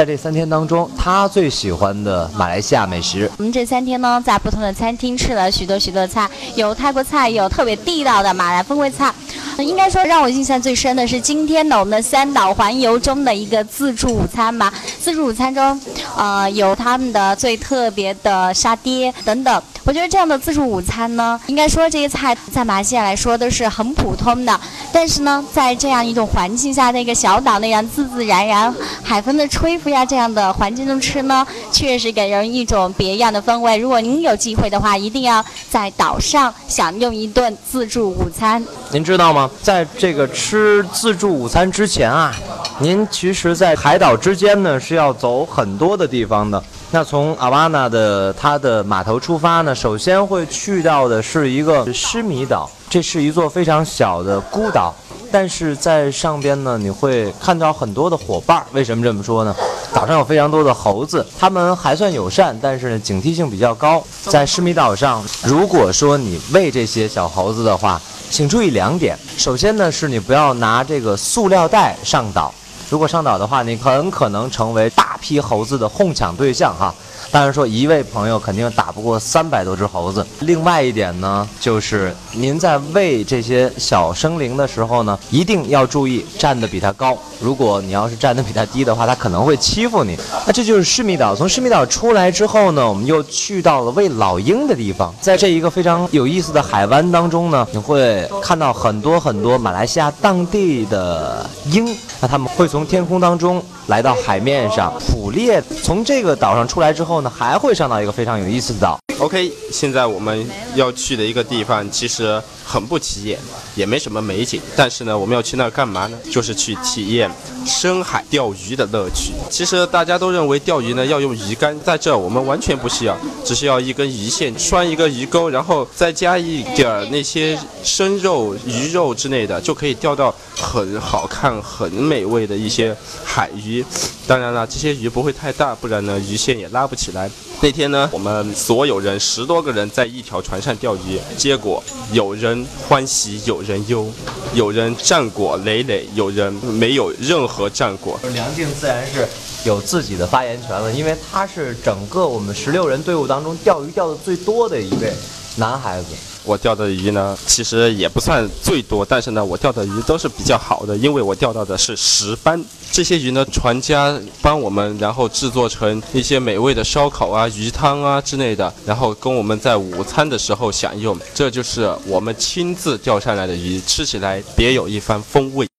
在这三天当中，他最喜欢的马来西亚美食。我们这三天呢，在不同的餐厅吃了许多许多菜，有泰国菜，有特别地道的马来风味菜。应该说，让我印象最深的是今天的我们的三岛环游中的一个自助午餐吧。自助午餐中，呃，有他们的最特别的沙爹等等。我觉得这样的自助午餐呢，应该说这些菜在马来西亚来说都是很普通的。但是呢，在这样一种环境下，那个小岛那样自自然然、海风的吹拂呀，这样的环境中吃呢，确实给人一种别样的风味。如果您有机会的话，一定要在岛上享用一顿自助午餐。您知道吗？在这个吃自助午餐之前啊，您其实，在海岛之间呢是要走很多的地方的。那从阿瓦纳的它的码头出发呢，首先会去到的是一个施米岛，这是一座非常小的孤岛，但是在上边呢，你会看到很多的伙伴。为什么这么说呢？岛上有非常多的猴子，它们还算友善，但是呢，警惕性比较高。在施米岛上，如果说你喂这些小猴子的话，请注意两点。首先呢，是你不要拿这个塑料袋上岛。如果上岛的话，你很可能成为大批猴子的哄抢对象哈。当然说，一位朋友肯定打不过三百多只猴子。另外一点呢，就是您在喂这些小生灵的时候呢，一定要注意站得比它高。如果你要是站得比它低的话，它可能会欺负你。那这就是施密岛。从施密岛出来之后呢，我们又去到了喂老鹰的地方。在这一个非常有意思的海湾当中呢，你会看到很多很多马来西亚当地的鹰。那他们会从天空当中来到海面上捕猎。从这个岛上出来之后呢，还会上到一个非常有意思的岛。OK，现在我们要去的一个地方其实很不起眼，也没什么美景。但是呢，我们要去那儿干嘛呢？就是去体验深海钓鱼的乐趣。其实大家都认为钓鱼呢要用鱼竿，在这我们完全不需要，只需要一根鱼线拴一个鱼钩，然后再加一点那些生肉、鱼肉之类的，就可以钓到很好看、很美味的一些海鱼。当然了，这些鱼不会太大，不然呢鱼线也拉不起来。那天呢，我们所有人十多个人在一条船上钓鱼，结果有人欢喜，有人忧，有人战果累累，有人没有任何战果。梁静自然是有自己的发言权了，因为他是整个我们十六人队伍当中钓鱼钓的最多的一位男孩子。我钓的鱼呢，其实也不算最多，但是呢，我钓的鱼都是比较好的，因为我钓到的是石斑。这些鱼呢，船家帮我们，然后制作成一些美味的烧烤啊、鱼汤啊之类的，然后供我们在午餐的时候享用。这就是我们亲自钓上来的鱼，吃起来别有一番风味。